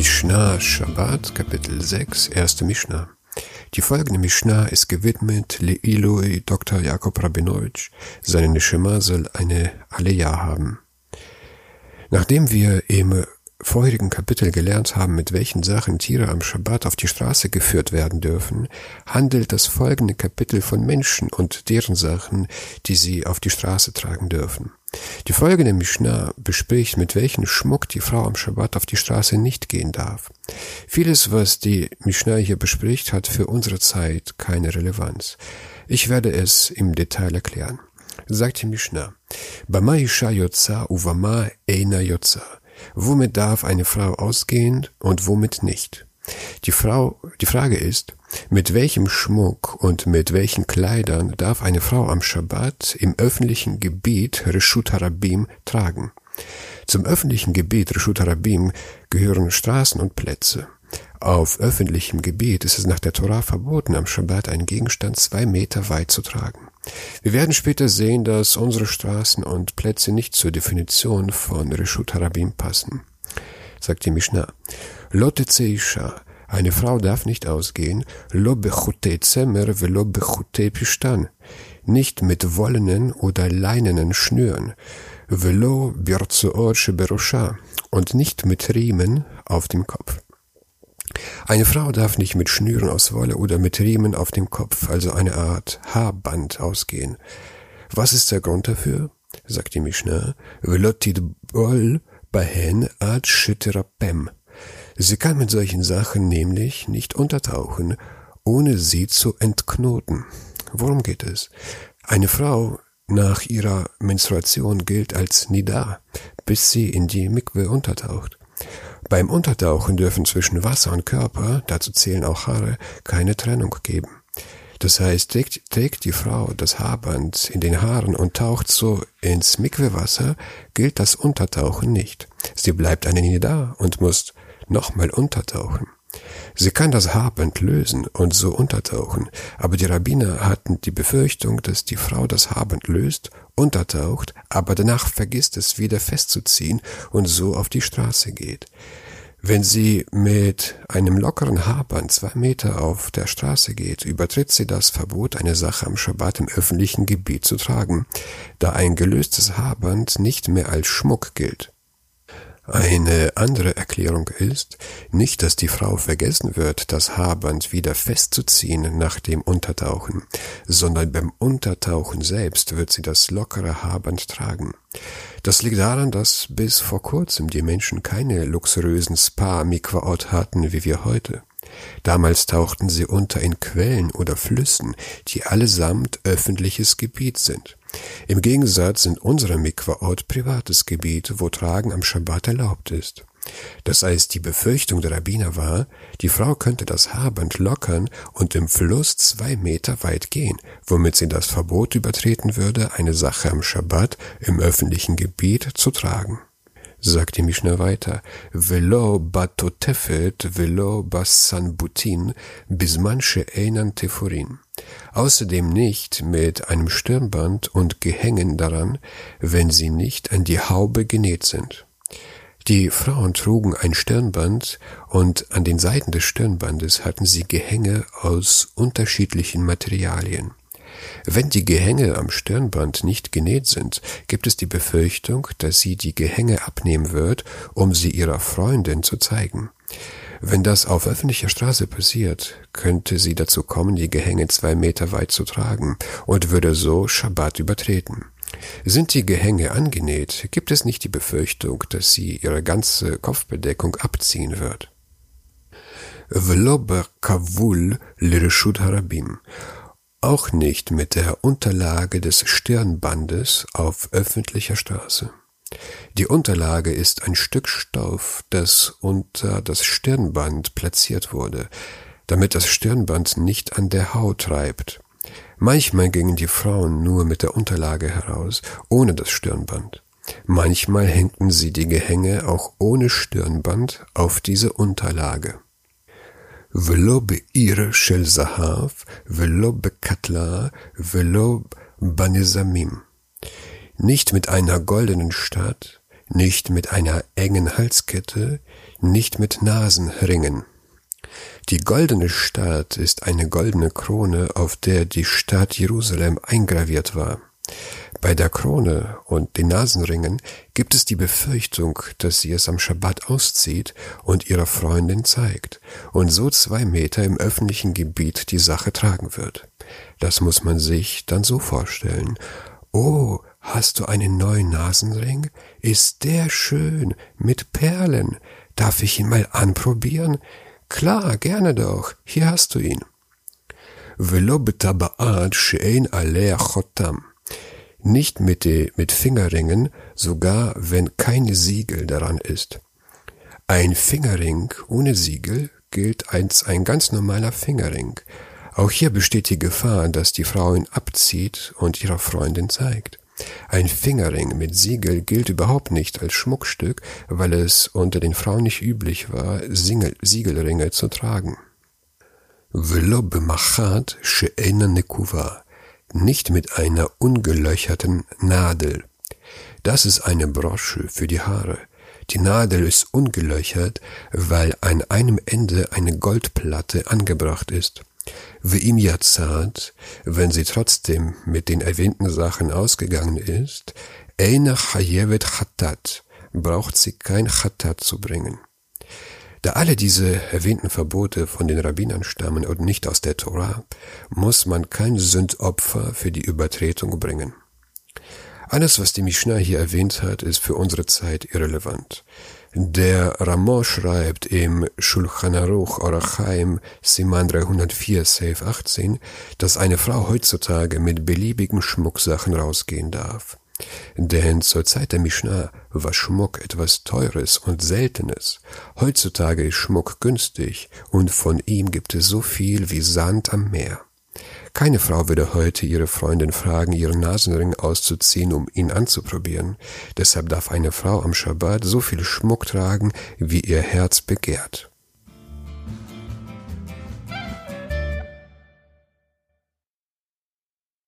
Mishnah Shabbat, Kapitel 6, erste Mishnah. Die folgende Mishnah ist gewidmet Leiloi Dr. Jakob Rabinowitsch. Seine Neshama soll eine Aliyah haben. Nachdem wir im vorherigen Kapitel gelernt haben, mit welchen Sachen Tiere am Schabbat auf die Straße geführt werden dürfen, handelt das folgende Kapitel von Menschen und deren Sachen, die sie auf die Straße tragen dürfen. Die folgende Mishnah bespricht, mit welchem Schmuck die Frau am Schabbat auf die Straße nicht gehen darf. Vieles, was die Mishnah hier bespricht, hat für unsere Zeit keine Relevanz. Ich werde es im Detail erklären. Sagt die Mishnah, Bama isha yotza uvama eina yotza. Womit darf eine Frau ausgehen und womit nicht? Die Frau, die Frage ist, mit welchem Schmuck und mit welchen Kleidern darf eine Frau am Schabbat im öffentlichen Gebiet Reshut Harabim tragen? Zum öffentlichen Gebiet Reshut Harabim gehören Straßen und Plätze. Auf öffentlichem Gebiet ist es nach der Torah verboten, am Schabbat einen Gegenstand zwei Meter weit zu tragen. Wir werden später sehen, dass unsere Straßen und Plätze nicht zur Definition von Reshut Harabim passen. Sagt die Mishnah. Lotte Zeisha, eine Frau darf nicht ausgehen, lo bechute zemer velo bechute pistan, nicht mit wollenen oder leinenen Schnüren, velo birzoor sheberosha, und nicht mit Riemen auf dem Kopf. Eine Frau darf nicht mit Schnüren aus Wolle oder mit Riemen auf dem Kopf, also eine Art Haarband, ausgehen. Was ist der Grund dafür? sagt die Mishnah. Velotid bol bahen ad shiterapem. Sie kann mit solchen Sachen nämlich nicht untertauchen, ohne sie zu entknoten. Worum geht es? Eine Frau nach ihrer Menstruation gilt als Nida, bis sie in die Mikwe untertaucht. Beim Untertauchen dürfen zwischen Wasser und Körper, dazu zählen auch Haare, keine Trennung geben. Das heißt, trägt, trägt die Frau das Haarband in den Haaren und taucht so ins Mikwewasser, gilt das Untertauchen nicht. Sie bleibt eine Nida und muss nochmal untertauchen. Sie kann das Haarband lösen und so untertauchen, aber die Rabbiner hatten die Befürchtung, dass die Frau das Haarband löst, untertaucht, aber danach vergisst es wieder festzuziehen und so auf die Straße geht. Wenn sie mit einem lockeren Haarband zwei Meter auf der Straße geht, übertritt sie das Verbot, eine Sache am Schabbat im öffentlichen Gebiet zu tragen, da ein gelöstes Haarband nicht mehr als Schmuck gilt. Eine andere Erklärung ist, nicht, dass die Frau vergessen wird, das Haarband wieder festzuziehen nach dem Untertauchen, sondern beim Untertauchen selbst wird sie das lockere Haarband tragen. Das liegt daran, dass bis vor kurzem die Menschen keine luxuriösen Spa-Mikwaot hatten wie wir heute. Damals tauchten sie unter in Quellen oder Flüssen, die allesamt öffentliches Gebiet sind. Im Gegensatz sind unsere Mikwaot privates Gebiet, wo Tragen am Schabbat erlaubt ist. Das heißt, die Befürchtung der Rabbiner war, die Frau könnte das Haarband lockern und im Fluss zwei Meter weit gehen, womit sie das Verbot übertreten würde, eine Sache am Schabbat im öffentlichen Gebiet zu tragen sagt die Mishnah weiter, velo batotefet velo basanbutin bismanche einan teforin. Außerdem nicht mit einem Stirnband und Gehängen daran, wenn sie nicht an die Haube genäht sind. Die Frauen trugen ein Stirnband und an den Seiten des Stirnbandes hatten sie Gehänge aus unterschiedlichen Materialien. Wenn die Gehänge am Stirnband nicht genäht sind, gibt es die Befürchtung, dass sie die Gehänge abnehmen wird, um sie ihrer Freundin zu zeigen. Wenn das auf öffentlicher Straße passiert, könnte sie dazu kommen, die Gehänge zwei Meter weit zu tragen und würde so Schabbat übertreten. Sind die Gehänge angenäht, gibt es nicht die Befürchtung, dass sie ihre ganze Kopfbedeckung abziehen wird. V'lo kavul lireshut harabim auch nicht mit der Unterlage des Stirnbandes auf öffentlicher Straße. Die Unterlage ist ein Stück Stoff, das unter das Stirnband platziert wurde, damit das Stirnband nicht an der Haut treibt. Manchmal gingen die Frauen nur mit der Unterlage heraus, ohne das Stirnband. Manchmal hängten sie die Gehänge auch ohne Stirnband auf diese Unterlage. ולא בעיר של זהב, ולא בקטלה, ולא בנזמים. Nicht mit einer goldenen Stadt, nicht mit einer engen Halskette, nicht mit Nasenringen. Die goldene Stadt ist eine goldene Krone, auf der die Stadt Jerusalem eingraviert war. Bei der Krone und den Nasenringen gibt es die Befürchtung, dass sie es am Schabbat auszieht und ihrer Freundin zeigt und so zwei Meter im öffentlichen Gebiet die Sache tragen wird. Das muss man sich dann so vorstellen. Oh, hast du einen neuen Nasenring? Ist der schön, mit Perlen. Darf ich ihn mal anprobieren? Klar, gerne doch. Hier hast du ihn. Nicht mit, die, mit Fingerringen, sogar wenn kein Siegel daran ist. Ein Fingerring ohne Siegel gilt als ein ganz normaler Fingerring. Auch hier besteht die Gefahr, dass die Frau ihn abzieht und ihrer Freundin zeigt. Ein Fingerring mit Siegel gilt überhaupt nicht als Schmuckstück, weil es unter den Frauen nicht üblich war, Singel Siegelringe zu tragen. Velo bemachat she'ena nekuva, nicht mit einer ungelöcherten Nadel. Das ist eine Brosche für die Haare. Die Nadel ist ungelöchert, weil an einem Ende eine Goldplatte angebracht ist. Wie im Yazad, wenn sie trotzdem mit den erwähnten Sachen ausgegangen ist, Eina Chayevet Chatat, braucht sie kein Chatat zu bringen. Da alle diese erwähnten Verbote von den Rabbinern stammen und nicht aus der Tora, muss man kein Sündopfer für die Übertretung bringen. Alles, was die Mishnah hier erwähnt hat, ist für unsere Zeit irrelevant. Der Ramo schreibt im Shulchan Aruch Orachaim Siman 304 Safe 18, dass eine Frau heutzutage mit beliebigen Schmucksachen rausgehen darf. Denn zur Zeit der Mishnah war Schmuck etwas Teures und Seltenes. Heutzutage ist Schmuck günstig und von ihm gibt es so viel wie Sand am Meer. Keine Frau würde heute ihre Freundin fragen, ihren Nasenring auszuziehen, um ihn anzuprobieren. Deshalb darf eine Frau am Schabbat so viel Schmuck tragen, wie ihr Herz begehrt.